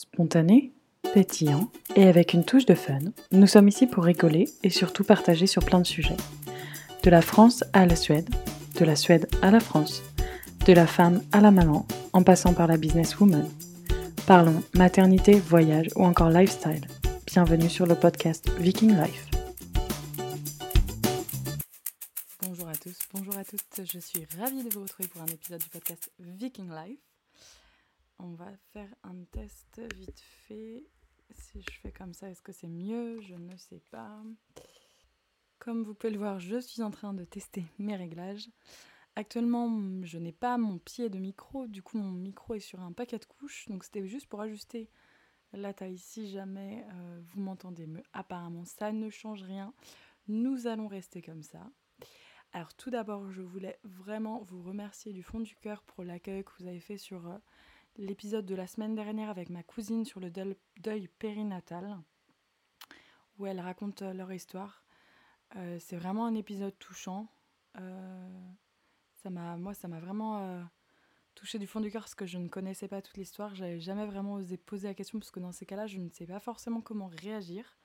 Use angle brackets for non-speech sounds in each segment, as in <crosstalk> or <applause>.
Spontané, pétillant et avec une touche de fun, nous sommes ici pour rigoler et surtout partager sur plein de sujets. De la France à la Suède, de la Suède à la France, de la femme à la maman, en passant par la businesswoman. Parlons maternité, voyage ou encore lifestyle. Bienvenue sur le podcast Viking Life. Bonjour à tous, bonjour à toutes, je suis ravie de vous retrouver pour un épisode du podcast Viking Life. On va faire un test vite fait. Si je fais comme ça, est-ce que c'est mieux? Je ne sais pas. Comme vous pouvez le voir, je suis en train de tester mes réglages. Actuellement, je n'ai pas mon pied de micro, du coup mon micro est sur un paquet de couches, donc c'était juste pour ajuster la taille si jamais euh, vous m'entendez mieux. Apparemment, ça ne change rien. Nous allons rester comme ça. Alors tout d'abord, je voulais vraiment vous remercier du fond du cœur pour l'accueil que vous avez fait sur euh, l'épisode de la semaine dernière avec ma cousine sur le deuil périnatal, où elle raconte euh, leur histoire. Euh, c'est vraiment un épisode touchant. Euh, ça m'a, moi, ça m'a vraiment touché du fond du cœur parce que je ne connaissais pas toute l'histoire. J'avais jamais vraiment osé poser la question parce que dans ces cas-là, je ne sais pas forcément comment réagir.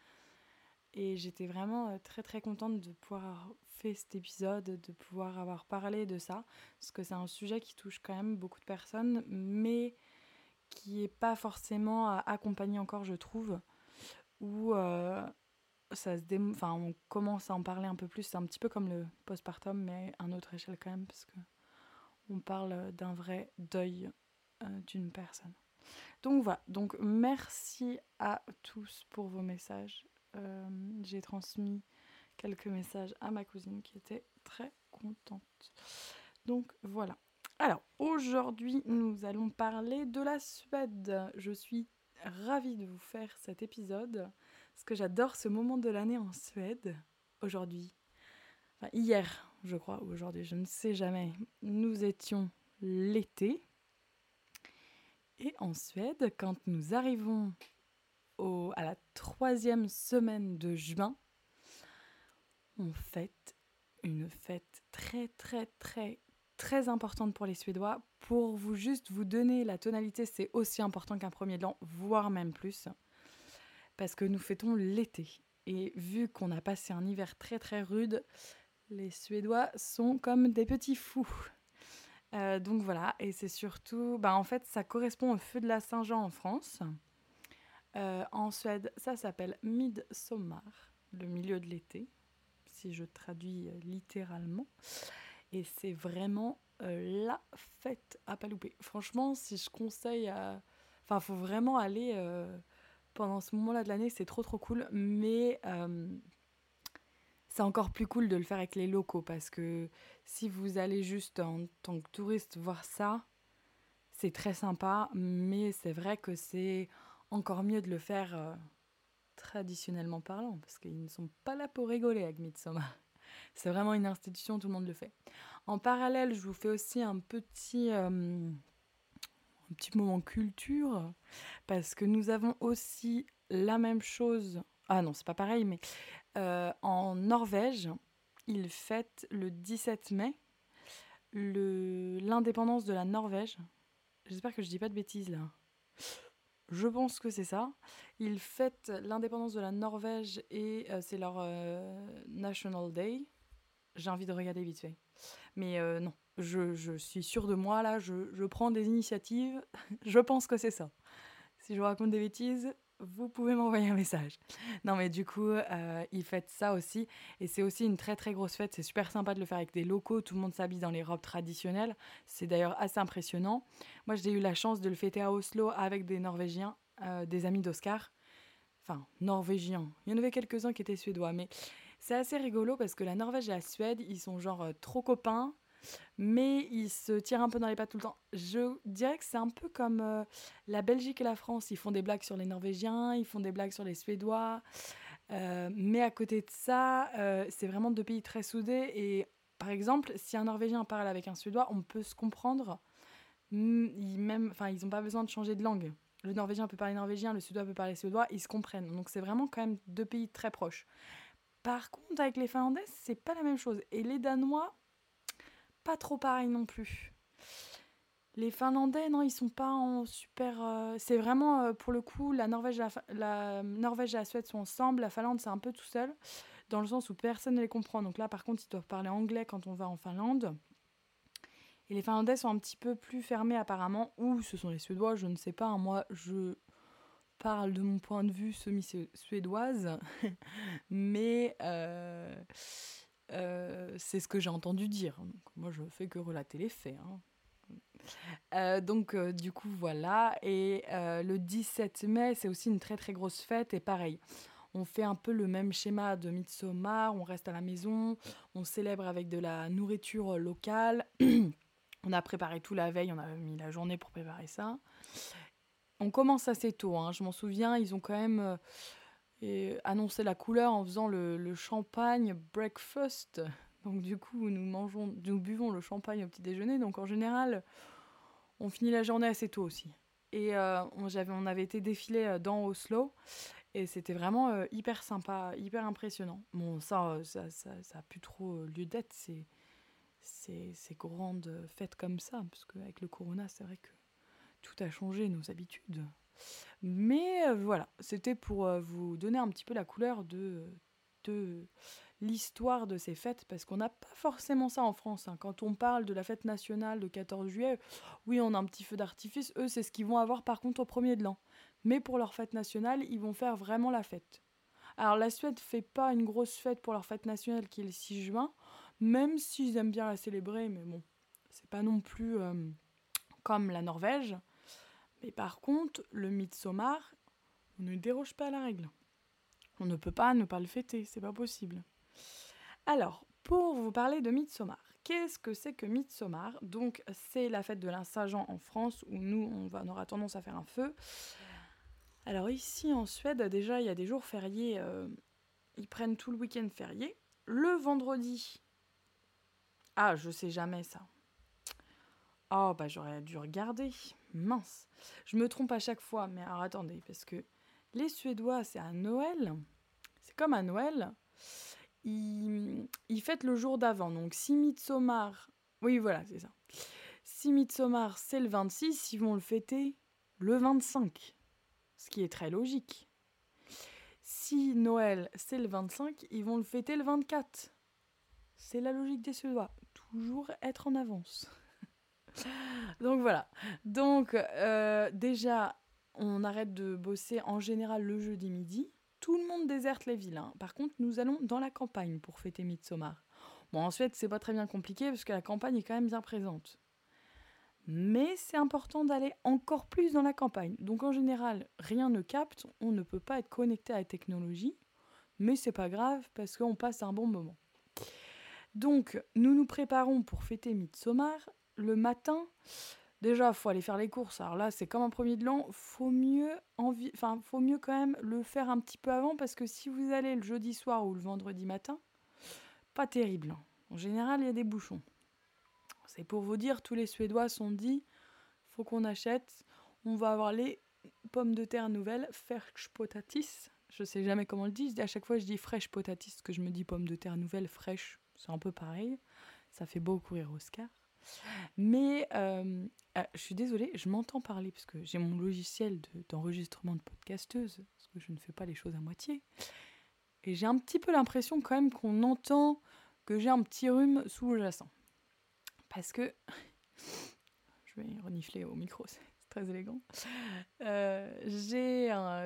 Et j'étais vraiment très très contente de pouvoir faire cet épisode, de pouvoir avoir parlé de ça, parce que c'est un sujet qui touche quand même beaucoup de personnes, mais qui est pas forcément accompagné encore, je trouve, où euh, ça se enfin, on commence à en parler un peu plus. C'est un petit peu comme le postpartum, mais à une autre échelle quand même, parce que on parle d'un vrai deuil euh, d'une personne. Donc voilà, donc merci à tous pour vos messages. Euh, j'ai transmis quelques messages à ma cousine qui était très contente. Donc voilà. Alors, aujourd'hui, nous allons parler de la Suède. Je suis ravie de vous faire cet épisode parce que j'adore ce moment de l'année en Suède. Aujourd'hui, hier, je crois, ou aujourd'hui, je ne sais jamais, nous étions l'été. Et en Suède, quand nous arrivons à la troisième semaine de juin, on fête une fête très très très très importante pour les Suédois. Pour vous juste vous donner la tonalité, c'est aussi important qu'un premier de voire même plus, parce que nous fêtons l'été. Et vu qu'on a passé un hiver très très rude, les Suédois sont comme des petits fous. Euh, donc voilà, et c'est surtout, bah en fait, ça correspond au feu de la Saint-Jean en France. Euh, en Suède, ça s'appelle Midsommar, le milieu de l'été, si je traduis euh, littéralement. Et c'est vraiment euh, la fête à pas louper. Franchement, si je conseille à. Enfin, faut vraiment aller pendant ce moment-là de l'année, c'est trop trop cool. Mais c'est encore plus cool de le faire avec les locaux parce que si vous allez juste en tant que touriste voir ça, c'est très sympa. Mais c'est vrai que c'est encore mieux de le faire traditionnellement parlant parce qu'ils ne sont pas là pour rigoler avec Midsommar. <laughs> C'est vraiment une institution, tout le monde le fait. En parallèle, je vous fais aussi un petit, euh, un petit moment culture, parce que nous avons aussi la même chose. Ah non, c'est pas pareil, mais euh, en Norvège, ils fêtent le 17 mai l'indépendance de la Norvège. J'espère que je dis pas de bêtises là. Je pense que c'est ça. Ils fêtent l'indépendance de la Norvège et euh, c'est leur National Day j'ai envie de regarder vite fait. Mais euh, non, je, je, suis sûre de moi, là, je, je prends des initiatives, <laughs> je pense que c'est ça. Si je vous raconte des bêtises, vous pouvez m'envoyer un message. Non, mais du coup, euh, ils fêtent ça aussi. Et c'est aussi une très très grosse fête. C'est super sympa de le faire avec des locaux. Tout le monde s'habille dans les robes traditionnelles. C'est d'ailleurs assez impressionnant. Moi, j'ai eu la chance de le fêter à Oslo avec des Norvégiens, euh, des amis d'Oscar. Enfin, Norvégiens. Il y en avait quelques-uns qui étaient suédois. Mais c'est assez rigolo parce que la Norvège et la Suède, ils sont genre euh, trop copains, mais ils se tirent un peu dans les pattes tout le temps. Je dirais que c'est un peu comme euh, la Belgique et la France. Ils font des blagues sur les Norvégiens, ils font des blagues sur les Suédois. Euh, mais à côté de ça, c'est vraiment deux pays très soudés. Et par exemple, si un Norvégien parle avec un Suédois, on peut se comprendre. Ils même, enfin, ils n'ont pas besoin de changer de langue. Le Norvégien peut parler norvégien, le Suédois peut parler suédois, ils se comprennent. Donc c'est vraiment quand même deux pays très proches. Par contre, avec les Finlandais, c'est pas la même chose. Et les Danois, pas trop pareil non plus. Les Finlandais, non, ils sont pas en super. euh, c'est vraiment euh, pour le coup la Norvège, la, la Norvège et la Suède sont ensemble. La Finlande, c'est un peu tout seul, dans le sens où personne ne les comprend. Donc là, par contre, ils doivent parler anglais quand on va en Finlande. Et les Finlandais sont un petit peu plus fermés apparemment, ou ce sont les Suédois, je ne sais pas. Moi, je parle de mon point de vue semi-suédoise, <laughs> mais euh, euh, c'est ce que j'ai entendu dire. Moi, je fais que relater les faits. hein. Euh, donc, euh, du coup, voilà. Et le 17 mai, c'est aussi une très très grosse fête. Et pareil, on fait un peu le même schéma de Midsommar. On reste à la maison, on célèbre avec de la nourriture locale. <clears throat> on a préparé tout la veille, on a mis la journée pour préparer ça. On commence assez tôt, hein. je m'en souviens, ils ont quand même et annoncé la couleur en faisant le, champagne breakfast. Donc du coup, nous mangeons, nous buvons le champagne au petit déjeuner. Donc en général, on finit la journée assez tôt aussi. Et euh, on, on avait été défilé euh, dans Oslo et c'était vraiment euh, hyper sympa, hyper impressionnant. Bon, ça, euh, ça, ça, ça a plus trop lieu d'être, ces, ces, ces grandes fêtes comme ça, parce qu'avec le corona, c'est vrai que tout a changé, nos habitudes. Mais voilà, c'était pour vous donner un petit peu la couleur de, l'histoire de ces fêtes, parce qu'on n'a pas forcément ça en France. hein. Quand on parle de la fête nationale de 14 juillet, oui, on a un petit feu d'artifice. Eux, c'est ce qu'ils vont avoir par contre au premier de l'an. Mais pour leur fête nationale, ils vont faire vraiment la fête. Alors la Suède fait pas une grosse fête pour leur fête nationale qui est le 6 juin, même s'ils aiment bien la célébrer, mais bon, c'est pas non plus comme la Norvège. Mais par contre, le Midsommar, on ne déroge pas à la règle. On ne peut pas ne pas le fêter, c'est pas possible. Alors, pour vous parler de Midsommar, qu'est-ce que c'est que Midsommar? Donc, c'est la fête de l'In Saint-Jean en France, où nous, on aura tendance à faire un feu. Alors ici, en Suède, déjà, il y a des jours fériés, euh, ils prennent tout le week-end férié. Le vendredi, ah, je sais jamais ça. Oh, bah j'aurais dû regarder. Mince. Je me trompe à chaque fois, mais alors attendez, parce que les Suédois, c'est à Noël. C'est comme à Noël. Ils, ils fêtent le jour d'avant. Donc si Midsommar... Oui, voilà, c'est ça. Si Midsommar, c'est le 26, ils vont le fêter le 25. Ce qui est très logique. Si Noël, c'est le 25, ils vont le fêter le 24. C'est la logique des Suédois. Toujours être en avance. <laughs> Donc voilà. Donc euh, déjà, on arrête de bosser en général le jeudi midi. Tout le monde déserte les villes. hein. Par contre, nous allons dans la campagne pour fêter Midsommar. Bon, en Suède, c'est pas très bien compliqué parce que la campagne est quand même bien présente. Mais c'est important d'aller encore plus dans la campagne. Donc en général, rien ne capte, on ne peut pas être connecté à la technologie, mais c'est pas grave parce qu'on passe un bon moment. Donc nous nous préparons pour fêter Midsommar. Le matin, déjà, faut aller faire les courses. Alors là, c'est comme un premier de l'an, faut mieux envie, enfin, faut mieux quand même le faire un petit peu avant parce que si vous allez le jeudi soir ou le vendredi matin, pas terrible. En général, il y a des bouchons. C'est pour vous dire, tous les Suédois sont dit, faut qu'on achète. On va avoir les pommes de terre nouvelles, fresh potatis. Je sais jamais comment on le dit. À chaque fois, je dis fresh potatis, que je me dis pommes de terre nouvelles, fraîches. C'est un peu pareil. Ça fait beaucoup rire Oscar. Mais euh, euh, je suis désolée, je m'entends parler parce que j'ai mon logiciel de- d'enregistrement de, podcasteuse, parce que je ne fais pas les choses à moitié. Et j'ai un petit peu l'impression quand même qu'on entend que j'ai un petit rhume sous-jacent. Parce que. <laughs> Je vais renifler au micro, <laughs> c'est très élégant. Euh,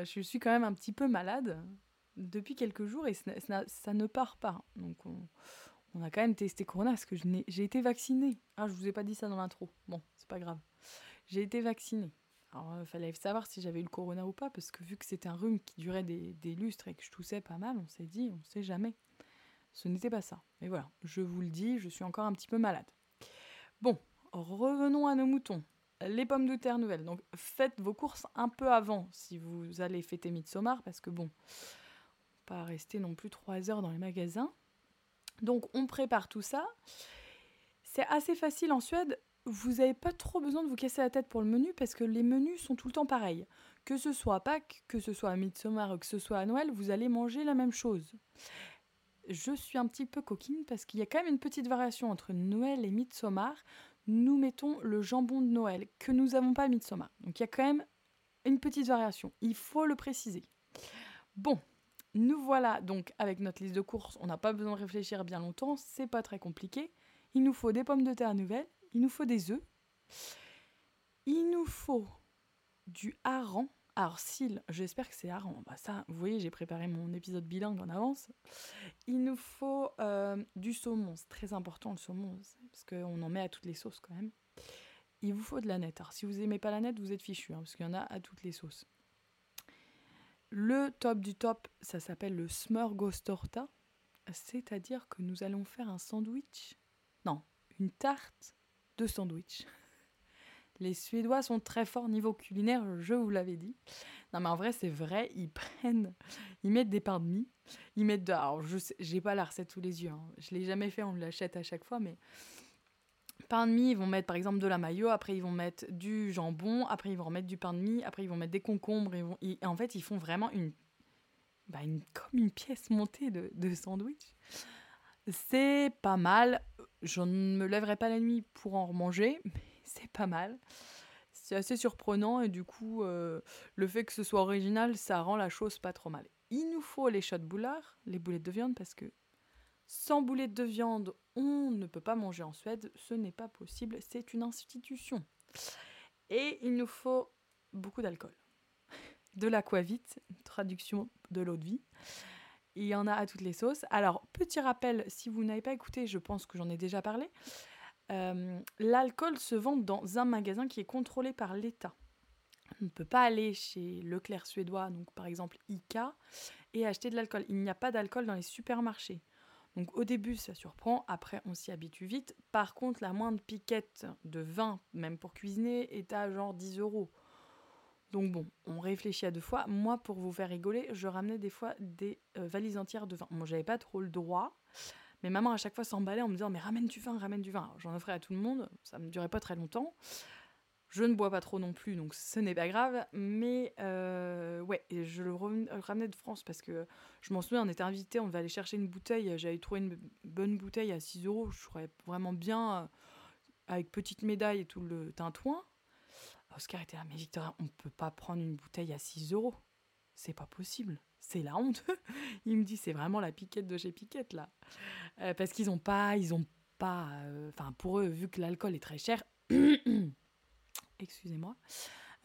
je suis quand même un petit peu malade depuis quelques jours et ça- ça ne part pas. Donc on, on a quand même testé Corona parce que j'ai été vaccinée. Ah, je vous ai pas dit ça dans l'intro. Bon, c'est pas grave. J'ai été vaccinée. Alors, il fallait savoir si j'avais eu le Corona ou pas, parce que vu que c'était un rhume qui durait des, lustres et que je toussais pas mal, on s'est dit, on sait jamais. Ce n'était pas ça. Mais voilà, je vous le dis, je suis encore un petit peu malade. Bon, revenons à nos moutons. Les pommes de terre nouvelles. Donc, faites vos courses un peu avant si vous allez fêter Midsommar, parce que bon, pas rester non plus trois heures dans les magasins. Donc, on prépare tout ça. C'est assez facile en Suède. Vous n'avez pas trop besoin de vous casser la tête pour le menu parce que les menus sont tout le temps pareils. Que ce soit à Pâques, que ce soit à Midsommar ou que ce soit à Noël, vous allez manger la même chose. Je suis un petit peu coquine parce qu'il y a quand même une petite variation entre Noël et Midsommar. nous mettons le jambon de Noël que nous n'avons pas de Midsommar. Donc il y a quand même une petite variation, il faut le préciser. Bon, nous voilà donc avec notre liste de courses, on n'a pas besoin de réfléchir bien longtemps, c'est pas très compliqué. Il nous faut des pommes de terre nouvelles, il nous faut des œufs, il nous faut du hareng. Alors, s'il, j'espère que c'est hareng. Bah ça, vous voyez, j'ai préparé mon épisode bilingue en avance. Il nous faut euh, du saumon, c'est très important le saumon, parce qu'on en met à toutes les sauces quand même. Il vous faut de la nette. Alors, si vous aimez pas la nette, vous êtes fichu, hein, parce qu'il y en a à toutes les sauces. Le top du top, ça s'appelle le smörgåstorta, c'est-à-dire que nous allons faire un sandwich. Non, une tarte de sandwich. <laughs> Les Suédois sont très forts niveau culinaire, je vous l'avais dit. Non, mais en vrai, c'est vrai, ils prennent, ils mettent des pains de mie, ils mettent. Alors, je j'ai pas la recette sous les yeux, hein. je l'ai jamais fait, on l'achète à chaque fois, mais. Pain de mie, ils vont mettre par exemple de la mayo, après ils vont mettre du jambon, après ils vont remettre du pain de mie, après ils vont mettre des concombres, ils vont, et en fait, ils font vraiment une, bah, une comme une pièce montée de, sandwich. C'est pas mal. Je ne me lèverai pas la nuit pour en manger, <laughs> mais c'est pas mal. C'est assez surprenant et du coup, euh, le fait que ce soit original, ça rend la chose pas trop mal. Il nous faut les chats de boulard, les boulettes de viande, parce que sans boulettes de viande, on ne peut pas manger en Suède. Ce n'est pas possible, c'est une institution. Et il nous faut beaucoup d'alcool. De l'aquavite, traduction de l'eau de vie. Il y en a à toutes les sauces. Alors, petit rappel, si vous n'avez pas écouté, je pense que j'en ai déjà parlé. Euh, l'alcool se vend dans un magasin qui est contrôlé par l'État. On ne peut pas aller chez Leclerc suédois, donc par exemple ICA, et acheter de l'alcool. Il n'y a pas d'alcool dans les supermarchés. Donc au début, ça surprend, après on s'y habitue vite. Par contre, la moindre piquette de vin, même pour cuisiner, est à genre 10 euros. Donc bon, on réfléchit à deux fois. Moi, pour vous faire rigoler, je ramenais des fois des euh, valises entières de vin. Moi, j'avais pas trop le droit. Mais maman, à chaque fois, s'emballait en me disant Mais ramène du vin, ramène du vin. J'en offrais à tout le monde, ça me durait pas très longtemps. Je ne bois pas trop non plus, donc ce n'est pas grave. Mais euh, ouais, je le ramenais de France parce que je m'en souviens, on était invité, on devait aller chercher une bouteille. J'avais trouvé une bonne bouteille à 6 euros. Je trouvais vraiment bien, euh, avec petite médaille et tout le tintouin. Oscar était là, mais Victoria, on peut pas prendre une bouteille à 6 euros. C'est pas possible c'est la honte. <laughs> il me dit, c'est vraiment la piquette de chez Piquette, là. Euh, parce qu'ils ont pas, ils pas, euh, enfin, pour eux, vu que l'alcool est très cher, <clears throat> excusez-moi,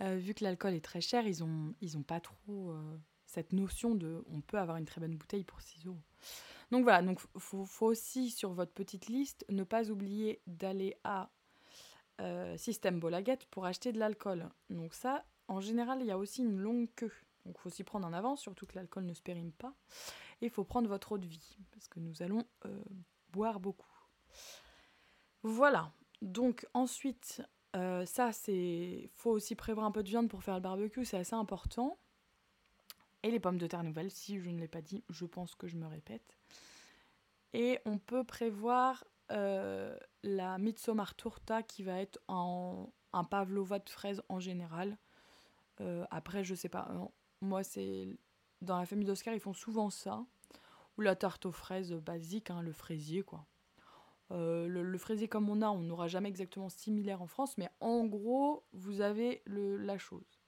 euh, vu que l'alcool est très cher, ils ont, ils ont pas trop cette notion de, on peut avoir une très bonne bouteille pour 6 euros. Donc voilà, donc faut, faut aussi sur votre petite liste ne pas oublier d'aller à Système Bolaguette pour acheter de l'alcool. Donc ça, en général, il y a aussi une longue queue. Donc il faut s'y prendre en avance, surtout que l'alcool ne se périme pas. Et il faut prendre votre eau de vie, parce que nous allons euh, boire beaucoup. Voilà. Donc ensuite, euh, ça c'est... faut aussi prévoir un peu de viande pour faire le barbecue, c'est assez important. Et les pommes de terre nouvelles, si je ne l'ai pas dit, je pense que je me répète. Et on peut prévoir euh, la Midsommar Torta qui va être en un pavlova de fraises en général. après, je sais pas, moi, c'est dans la famille d'Oscar, ils font souvent ça. Ou la tarte aux fraises basique, hein, le fraisier, quoi. Euh, le, fraisier comme on a, on n'aura jamais exactement similaire en France, mais en gros, vous avez le, la chose.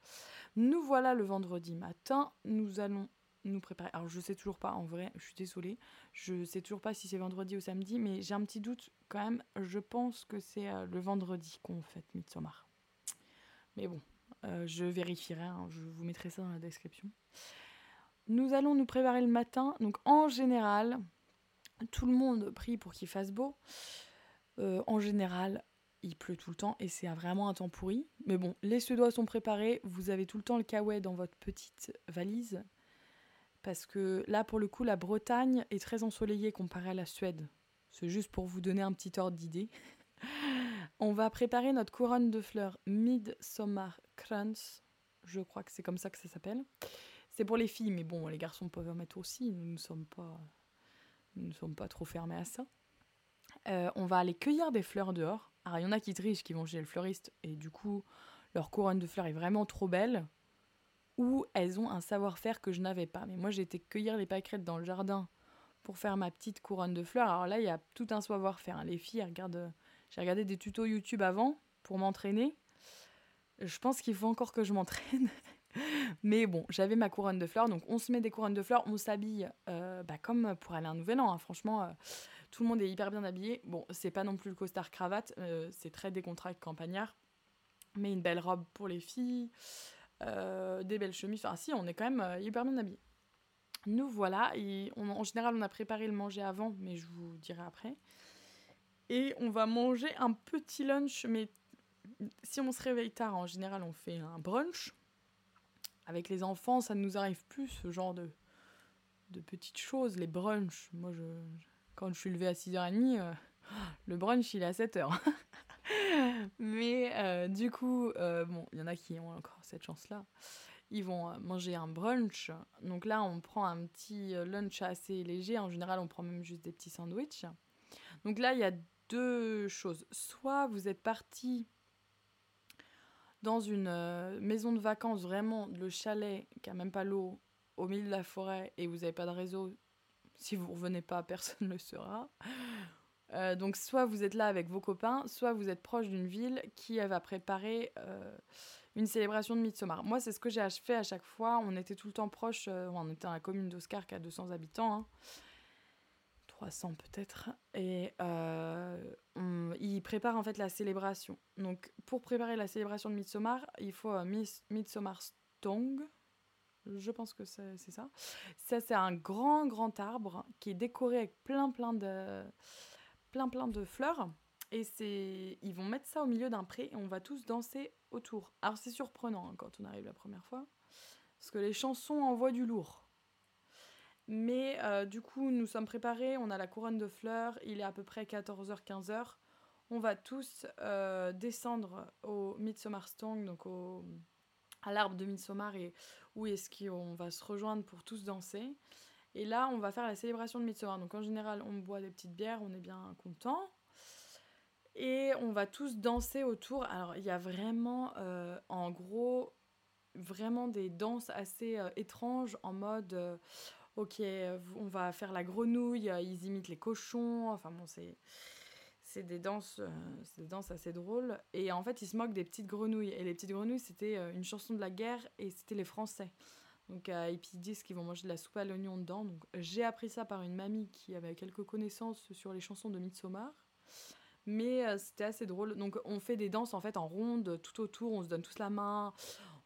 Nous voilà le vendredi matin, nous allons nous préparer. Alors je sais toujours pas, en vrai, je suis désolée, je sais toujours pas si c'est vendredi ou samedi, mais j'ai un petit doute quand même. Je pense que c'est euh, le vendredi qu'on fête Midsommar. Mais bon, euh, je vérifierai, hein, je vous mettrai ça dans la description. Nous allons nous préparer le matin. Donc en général, tout le monde prie pour qu'il fasse beau. Euh, en général, il pleut tout le temps et c'est vraiment un temps pourri. Mais bon, les Suédois sont préparés. Vous avez tout le temps le kawaii dans votre petite valise. Parce que là, pour le coup, la Bretagne est très ensoleillée comparée à la Suède. C'est juste pour vous donner un petit ordre d'idée. <laughs> On va préparer notre couronne de fleurs Midsummer Kranz. Je crois que c'est comme ça que ça s'appelle. C'est pour les filles, mais bon, les garçons peuvent en mettre aussi. Nous ne sommes pas, ne sommes pas trop fermés à ça. Euh, on va aller cueillir des fleurs dehors. Alors, il y en a qui trichent, qui vont chez le fleuriste, et du coup, leur couronne de fleurs est vraiment trop belle. Ou elles ont un savoir-faire que je n'avais pas. Mais moi, j'ai été cueillir les pâquerettes dans le jardin pour faire ma petite couronne de fleurs. Alors là, il y a tout un savoir-faire. Hein. Les filles, regardent J'ai regardé des tutos YouTube avant pour m'entraîner. Je pense qu'il faut encore que je m'entraîne. <laughs> Mais bon, j'avais ma couronne de fleurs, donc on se met des couronnes de fleurs, on s'habille euh, bah, comme pour aller à un nouvel an. Hein. Franchement, euh, tout le monde est hyper bien habillé. Bon, c'est pas non plus le costard cravate, euh, c'est très décontracté campagnard. Mais une belle robe pour les filles, des belles chemises. Enfin, si, on est quand même hyper bien habillé. Nous voilà, et en général, on a préparé le manger avant, mais je vous dirai après. Et on va manger un petit lunch, mais si on se réveille tard, en général, on fait un brunch. Avec les enfants, ça ne nous arrive plus, ce genre de, de petites choses, les brunchs. Moi, je, quand je suis levée à 6h30, euh, le brunch, il est à 7h. <laughs> Mais euh, du coup, euh, bon, il y en a qui ont encore cette chance-là. Ils vont manger un brunch. Donc là, on prend un petit lunch assez léger. En général, on prend même juste des petits sandwichs. Donc là, il y a deux choses. Soit vous êtes parti dans une euh, maison de vacances, vraiment le chalet qui a même pas l'eau, au milieu de la forêt, et vous n'avez pas de réseau, si vous revenez pas, <laughs> personne ne le saura. Euh, donc soit vous êtes là avec vos copains, soit vous êtes proche d'une ville qui va préparer euh, une célébration de Midsommar. Moi, c'est ce que j'ai fait à chaque fois. On était tout le temps proche, on était dans la commune d'Oscar qui a 200 habitants. Hein. 300 peut-être. Et euh, il prépare en fait la célébration. Donc pour préparer la célébration de Midsommar, il faut euh, Midsommar Stong. Je pense que c'est ça. Ça, c'est un grand, grand arbre qui est décoré avec plein, plein de, plein, plein de fleurs. Et ils vont mettre ça au milieu d'un pré et on va tous danser autour. Alors c'est surprenant hein, quand on arrive la première fois, parce que les chansons envoient du lourd. Mais euh, du coup, nous sommes préparés, on a la couronne de fleurs, il est à peu près 14h, 15h. On va tous euh, descendre au Stong, donc au, à l'arbre de Midsommar, et où est-ce qu'on va se rejoindre pour tous danser. Et là, on va faire la célébration de Midsommar. Donc en général, on boit des petites bières, on est bien content. Et on va tous danser autour. Alors, il y a vraiment, euh, en gros, vraiment des danses assez étranges en mode ok, on va faire la grenouille, euh, ils imitent les cochons, enfin bon, c'est c'est des danses euh, des danses assez drôles. Et en fait ils se moquent des petites grenouilles. Et les petites grenouilles c'était euh, une chanson de la guerre et c'était les français. Donc et puis ils disent qu'ils vont manger de la soupe à l'oignon dedans. Donc j'ai appris ça par une mamie qui avait quelques connaissances sur les chansons de Midsommar. Mais c'était assez drôle. Donc on fait des danses en fait en ronde tout autour on se donne tous la main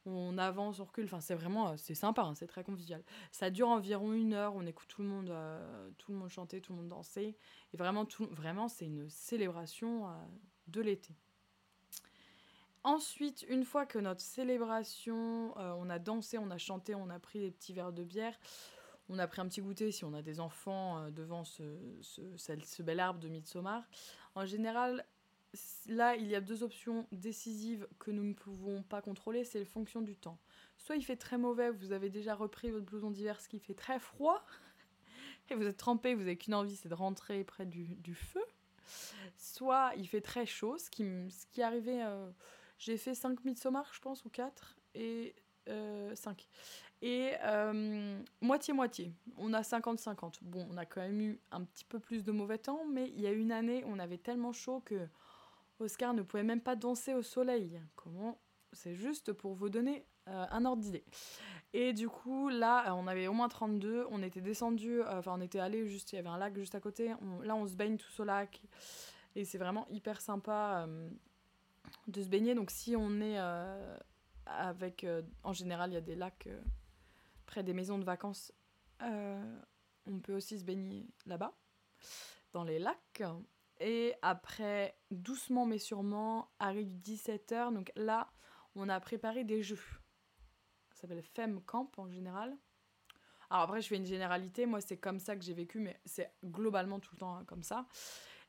on avance, on recule. Enfin, c'est vraiment, euh, c'est sympa, hein, c'est très convivial. Ça dure environ une heure, on écoute tout le monde, euh, tout le monde chanter, tout le monde danser. Et vraiment, tout, vraiment c'est une célébration euh, de l'été. Ensuite, une fois que notre célébration, on a dansé, on a chanté, on a pris des petits verres de bière, on a pris un petit goûter si on a des enfants devant ce, ce, bel arbre de Midsommar. En général, là, il y a deux options décisives que nous ne pouvons pas contrôler, c'est le fonction du temps. Soit il fait très mauvais, vous avez déjà repris votre blouson d'hiver, ce qui fait très froid, <laughs> et vous êtes trempé, vous n'avez qu'une envie, c'est de rentrer près du, feu. Soit il fait très chaud, ce qui, ce qui est arrivé, euh, j'ai fait 5 midsommar, je pense, ou 4, et 5. Euh, et euh, moitié-moitié, on a 50-50. Bon, on a quand même eu un petit peu plus de mauvais temps, mais il y a une année, on avait tellement chaud que Oscar ne pouvait même pas danser au soleil. Comment C'est juste pour vous donner euh, un ordre d'idée. Et du coup, là, euh, on avait au moins 32. On était descendu, euh, enfin, on était allé juste, il y avait un lac juste à côté. là, on se baigne tous au lac. Et c'est vraiment hyper sympa de se baigner. Donc, si on est avec. en général, il y a des lacs près des maisons de vacances. on peut aussi se baigner là-bas, dans les lacs. Et après, doucement mais sûrement, arrive 17h. Donc là, on a préparé des jeux. Ça s'appelle Femme Camp en général. Alors après, je fais une généralité. Moi, c'est comme ça que j'ai vécu, mais c'est globalement tout le temps hein, comme ça.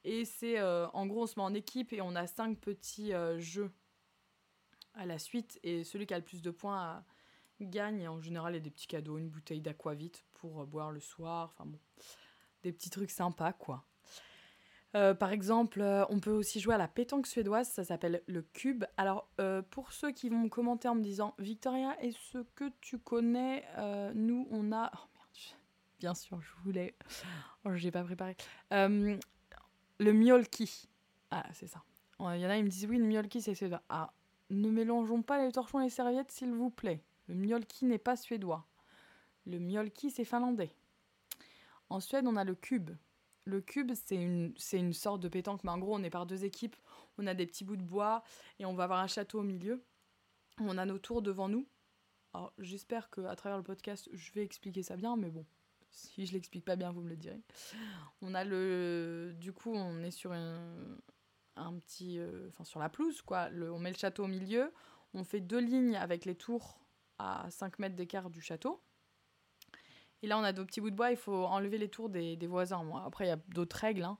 Et c'est euh, en gros, on se met en équipe et on a cinq petits euh, jeux à la suite. Et celui qui a le plus de points euh, gagne. En général, il a des petits cadeaux, une bouteille d'aquavit pour boire le soir. Enfin bon, des petits trucs sympas, quoi. Euh, par exemple, euh, on peut aussi jouer à la pétanque suédoise, ça s'appelle le cube. Alors, euh, pour ceux qui vont me commenter en me disant Victoria, est-ce que tu connais Nous, on a. Oh merde, bien sûr, je voulais. Oh, je n'ai pas préparé. le Miolki. Ah, c'est ça. Il y en a, ils me disent oui, le gnocchi, c'est suédois. Ah, ne mélangeons pas les torchons et les serviettes, s'il vous plaît. Le gnocchi n'est pas suédois. Le gnocchi, c'est finlandais. En Suède, on a le cube. Le cube, c'est une, c'est une sorte de pétanque, mais en gros, on est par deux équipes. On a des petits bouts de bois et on va avoir un château au milieu. On a nos tours devant nous. Alors, j'espère qu'à travers le podcast, je vais expliquer ça bien, mais bon, si je l'explique pas bien, vous me le direz. On a le. Du coup, on est sur un, un petit. euh, sur la pelouse, quoi. On met le château au milieu. On fait deux lignes avec les tours à 5 mètres d'écart du château. Et là, on a nos petits bouts de bois. Il faut enlever les tours des, voisins. Après, il y a d'autres règles. hein.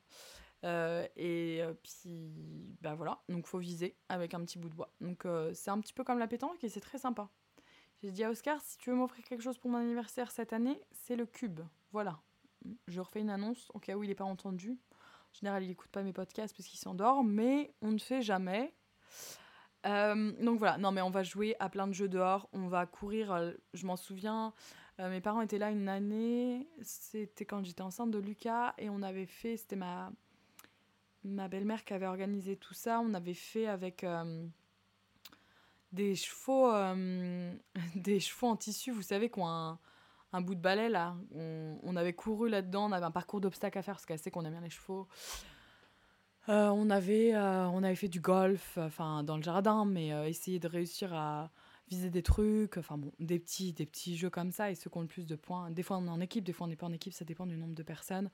Euh, et euh, puis, bah voilà. Donc, faut viser avec un petit bout de bois. Donc, euh, c'est un petit peu comme la pétanque et c'est très sympa. J'ai dit à Oscar, si tu veux m'offrir quelque chose pour mon anniversaire cette année, c'est le cube. Voilà. Je refais une annonce au cas où il n'est pas entendu. En général, il n'écoute pas mes podcasts parce qu'il s'endort, mais on ne fait jamais. Donc voilà, non mais on va jouer à plein de jeux dehors, on va courir, je m'en souviens, euh, mes parents étaient là une année, c'était quand j'étais enceinte de Lucas et on avait fait, c'était ma, ma belle-mère qui avait organisé tout ça, on avait fait avec euh, des chevaux, euh, <laughs> des chevaux en tissu, vous savez, qui ont un, bout de balai là, on, on avait couru là-dedans, on avait un parcours d'obstacles à faire parce qu'elle sait qu'on aime bien les chevaux. On, avait, on avait fait du golf, enfin dans le jardin, mais essayer de réussir à viser des trucs, enfin bon, des petits, des petits jeux comme ça, et ceux qui ont le plus de points. Des fois on est en équipe, des fois on n'est pas en équipe, ça dépend du nombre de personnes.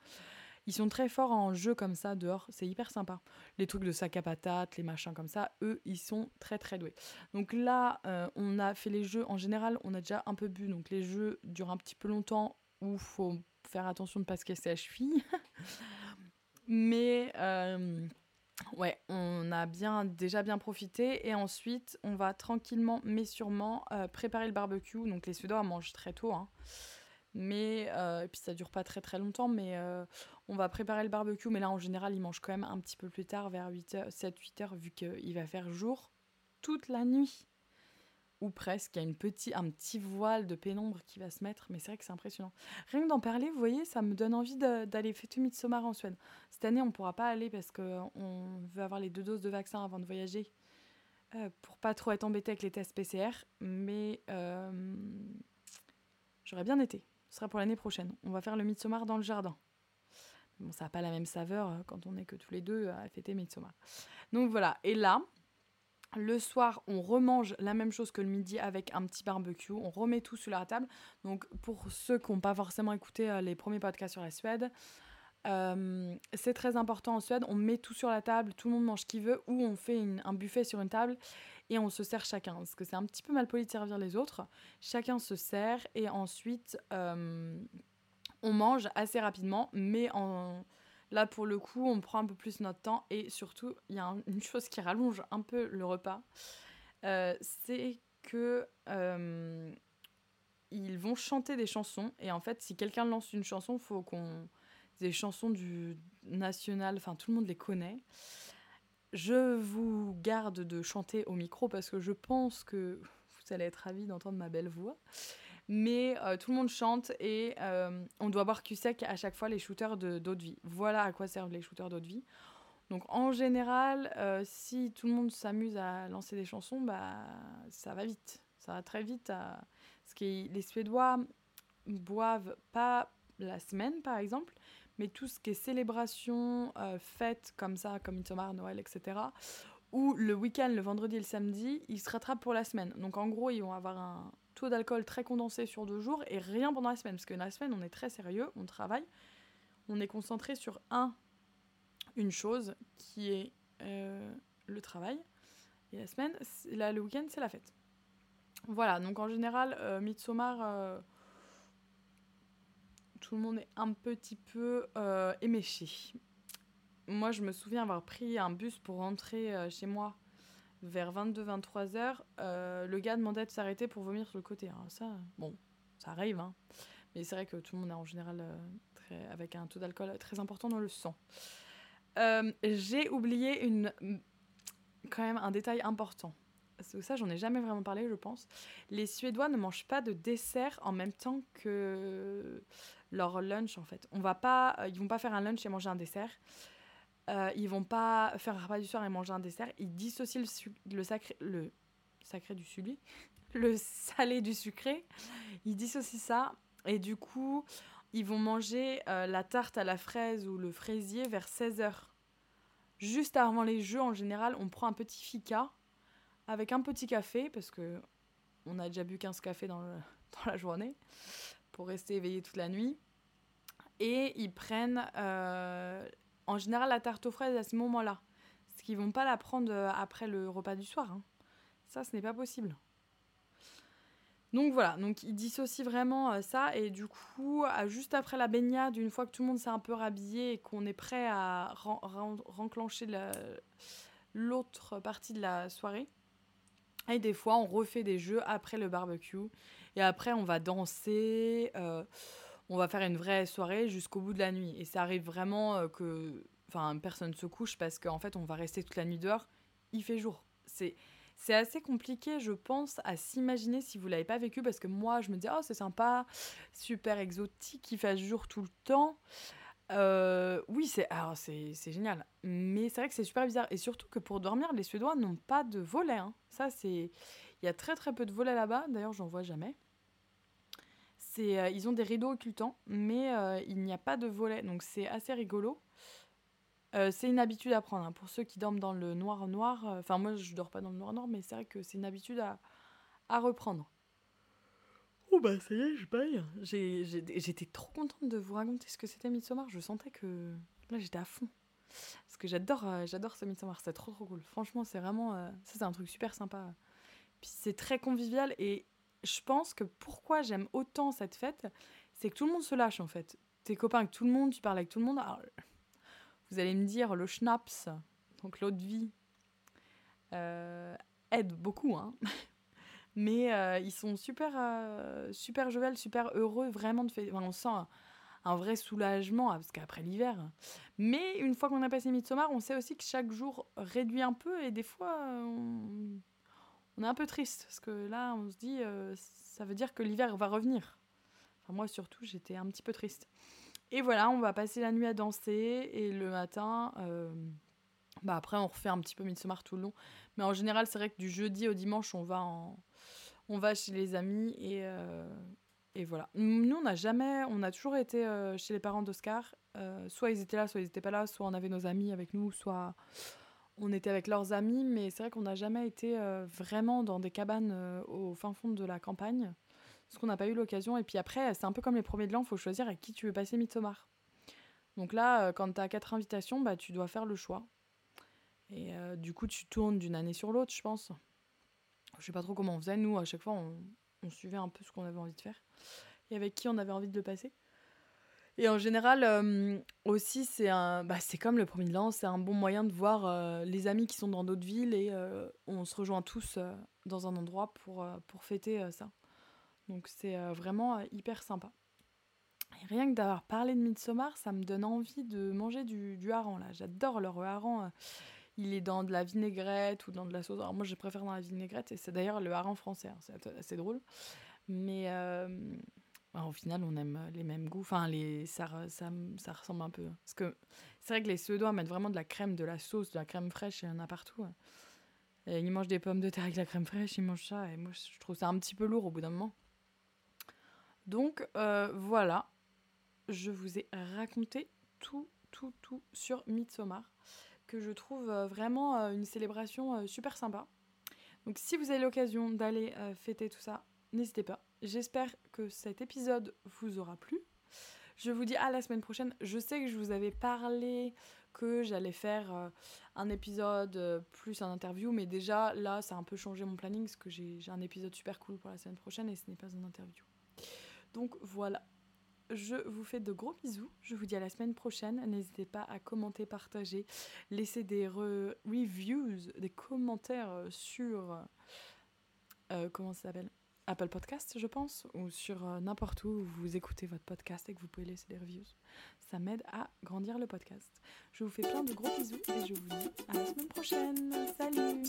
Ils sont très forts en jeux comme ça dehors, c'est hyper sympa. Les trucs de sac à patates, les machins comme ça, eux, ils sont très très doués. Donc là, euh, on a fait les jeux, en général, on a déjà un peu bu, donc les jeux durent un petit peu longtemps, où faut faire attention de ne pas se casser la cheville. <laughs> Mais euh, ouais, on a bien, déjà bien profité. Et ensuite, on va tranquillement, mais sûrement, euh, préparer le barbecue. Donc les Suédois mangent très tôt. hein. Mais, euh, et puis ça dure pas très très longtemps, mais euh, on va préparer le barbecue. Mais là, en général, ils mangent quand même un petit peu plus tard, vers 8h, 7-8 heures, vu qu'il va faire jour toute la nuit. Ou presque, il y a une petit, un petit voile de pénombre qui va se mettre, mais c'est vrai que c'est impressionnant. Rien que d'en parler, vous voyez, ça me donne envie d'aller fêter Midsommar en Suède. Cette année, on ne pourra pas aller parce qu'on veut avoir les deux doses de vaccin avant de voyager euh, pour pas trop être embêté avec les tests PCR. Mais euh, j'aurais bien été. Ce sera pour l'année prochaine. On va faire le Midsommar dans le jardin. Bon, ça n'a pas la même saveur euh, quand on est que tous les deux à fêter Midsommar. Donc voilà. Et là, le soir, on remange la même chose que le midi avec un petit barbecue. On remet tout sur la table. Donc, pour ceux qui n'ont pas forcément écouté euh, les premiers podcasts sur la Suède, euh, c'est très important en Suède. On met tout sur la table, tout le monde mange ce qu'il veut, ou on fait un buffet sur une table et on se sert chacun. Parce que c'est un petit peu mal poli de servir les autres. Chacun se sert et ensuite euh, on mange assez rapidement, mais en. Là, pour le coup, on prend un peu plus notre temps et surtout, il y a un- <laughs> une chose qui rallonge un peu le repas, euh, c'est que euh, ils vont chanter des chansons et en fait, si quelqu'un lance une chanson, faut qu'on des chansons du national, enfin tout le monde les connaît. Je vous garde de chanter au micro parce que je pense que <laughs> vous allez être ravis d'entendre ma belle voix. Mais euh, tout le monde chante et euh, on doit boire cul sec à chaque fois les shooters de- d'eau de vie. Voilà à quoi servent les shooters d'eau de vie. Donc en général, euh, si tout le monde s'amuse à lancer des chansons, bah ça va vite. Ça va très vite. à- Parce les Suédois boivent pas la semaine par exemple, mais tout ce qui est célébration, fête comme ça, comme Midsommar, Noël, etc. Ou le week-end, le vendredi et le samedi, ils se rattrapent pour la semaine. Donc en gros, ils vont avoir un d'alcool très condensé sur deux jours et rien pendant la semaine. Parce que la semaine, on est très sérieux, on travaille, on est concentré sur un, une chose qui est euh, le travail. Et la semaine, là, le week-end, c'est la fête. Voilà, donc en général, euh, Midsommar, euh, tout le monde est un petit peu euh, éméché. Moi, je me souviens avoir pris un bus pour rentrer chez moi vers 22-23 heures. Euh, le gars demandait de s'arrêter pour vomir sur le côté. Ça, bon, ça arrive, hein. Mais c'est vrai que tout le monde est en général euh, très, avec un taux d'alcool très important dans le sang. Euh, J'ai oublié une, quand même un détail important. Ça, j'en ai jamais vraiment parlé, je pense. Les Suédois ne mangent pas de dessert en même temps que leur lunch, en fait. On va pas, ils vont pas faire un lunch et manger un dessert. Euh, ils vont pas faire un repas du soir et manger un dessert. Ils dissocient le, sacré, le sacré du sucré, <laughs> le salé du sucré. Ils dissocient ça et du coup, ils vont manger euh, la tarte à la fraise ou le fraisier vers 16h. Juste avant les jeux, en général, on prend un petit fika avec un petit café parce que on a déjà bu 15 cafés dans, <laughs> dans la journée pour rester éveillé toute la nuit. Et ils prennent euh, en général la tarte aux fraises à ce moment-là. Parce qu'ils vont pas la prendre euh, après le repas du soir. Hein. Ça, ce n'est pas possible. Donc voilà, donc ils dissocient vraiment euh, ça et du coup, juste après la baignade, une fois que tout le monde s'est un peu rhabillé et qu'on est prêt à renclencher l'autre partie de la soirée, et des fois on refait des jeux après le barbecue et après on va danser, euh, on va faire une vraie soirée jusqu'au bout de la nuit et ça arrive vraiment euh, que, enfin personne se couche parce qu'en fait on va rester toute la nuit dehors, il fait jour. C'est c'est assez compliqué, je pense, à s'imaginer si vous l'avez pas vécu, parce que moi, je me dis, oh, c'est sympa, super exotique, il fait jour tout le temps. Euh, oui, c'est c'est génial, mais c'est vrai que c'est super bizarre et surtout que pour dormir, les Suédois n'ont pas de volet. Hein. Ça, c'est il y a très très peu de volets là-bas. D'ailleurs, j'en vois jamais. C'est euh, ils ont des rideaux occultants, mais euh, il n'y a pas de volet, donc c'est assez rigolo. Euh, c'est une habitude à prendre. Hein. Pour ceux qui dorment dans le noir noir, euh, enfin moi je dors pas dans le noir noir, mais c'est vrai que c'est une habitude à, à reprendre. Oh bah ça y est, je paye. J'étais trop contente de vous raconter ce que c'était Midsommar. Je sentais que là j'étais à fond. Parce que j'adore euh, j'adore ce Midsommar, c'est trop trop cool. Franchement, c'est vraiment ça c'est un truc super sympa. Puis c'est très convivial et je pense que pourquoi j'aime autant cette fête, c'est que tout le monde se lâche en fait. Tes copains avec tout le monde, tu parles avec tout le monde. Alors, vous allez me dire, le schnapps, donc l'eau de vie, euh, aide beaucoup, hein. <laughs> Mais euh, ils sont super, euh, super joviales, super heureux, vraiment de faire. on sent un, vrai soulagement, parce qu'après l'hiver. Mais une fois qu'on a passé Midsommar, on sait aussi que chaque jour réduit un peu et des fois, on est un peu triste. Parce que là, on se dit, ça veut dire que l'hiver va revenir. Enfin, moi surtout, j'étais un petit peu triste. Et voilà, on va passer la nuit à danser et le matin, euh, bah après on refait un petit peu Midsommar tout le long. Mais en général, c'est vrai que du jeudi au dimanche, on va, on va chez les amis et, euh, et voilà. Nous, on n'a jamais, on a toujours été euh, chez les parents d'Oscar. soit ils étaient là, soit ils n'étaient pas là, soit on avait nos amis avec nous, soit on était avec leurs amis. Mais c'est vrai qu'on n'a jamais été vraiment dans des cabanes au fin fond de la campagne parce qu'on n'a pas eu l'occasion. Et puis après, c'est un peu comme les premiers de l'an, il faut choisir à qui tu veux passer Midsommar. Donc là, euh, quand tu as quatre invitations, bah, tu dois faire le choix. Et euh, du coup, tu tournes d'une année sur l'autre, je pense. Je sais pas trop comment on faisait. Nous, à chaque fois, on, suivait un peu ce qu'on avait envie de faire. Et avec qui on avait envie de le passer. Et en général, euh, aussi, c'est un, bah, c'est comme le premier de c'est un bon moyen de voir les amis qui sont dans d'autres villes et on se rejoint tous dans un endroit pour, pour fêter ça. Donc c'est euh, vraiment euh, hyper sympa. Et rien que d'avoir parlé de Midsommar, ça me donne envie de manger du, du hareng là. J'adore le hareng. Euh, il est dans de la vinaigrette ou dans de la sauce. Alors moi je préfère dans la vinaigrette et c'est d'ailleurs le hareng français. Hein. C'est assez drôle. Mais bah, au final on aime les mêmes goûts. Enfin les, ça, ça, ça ressemble un peu. Parce que c'est vrai que les Suédois mettent vraiment de la crème, de la sauce, de la crème fraîche, il y en a partout. Et ils mangent des pommes de terre avec la crème fraîche, ils mangent ça. Et moi je trouve ça un petit peu lourd au bout d'un moment. Donc euh, voilà, je vous ai raconté tout, tout, tout sur Midsommar, que je trouve euh, vraiment euh, une célébration super sympa. Donc si vous avez l'occasion d'aller fêter tout ça, n'hésitez pas. J'espère que cet épisode vous aura plu. Je vous dis à la semaine prochaine. Je sais que je vous avais parlé que j'allais faire un épisode plus un interview, mais déjà là, ça a un peu changé mon planning parce que j'ai un épisode super cool pour la semaine prochaine et ce n'est pas un interview. Donc voilà. Je vous fais de gros bisous. Je vous dis à la semaine prochaine. N'hésitez pas à commenter, partager, laisser des reviews, des commentaires sur. Euh, comment ça s'appelle? Apple Podcast, je pense, ou sur euh, n'importe où vous écoutez votre podcast et que vous pouvez laisser des reviews. Ça m'aide à grandir le podcast. Je vous fais plein de gros bisous et je vous dis à la semaine prochaine. Salut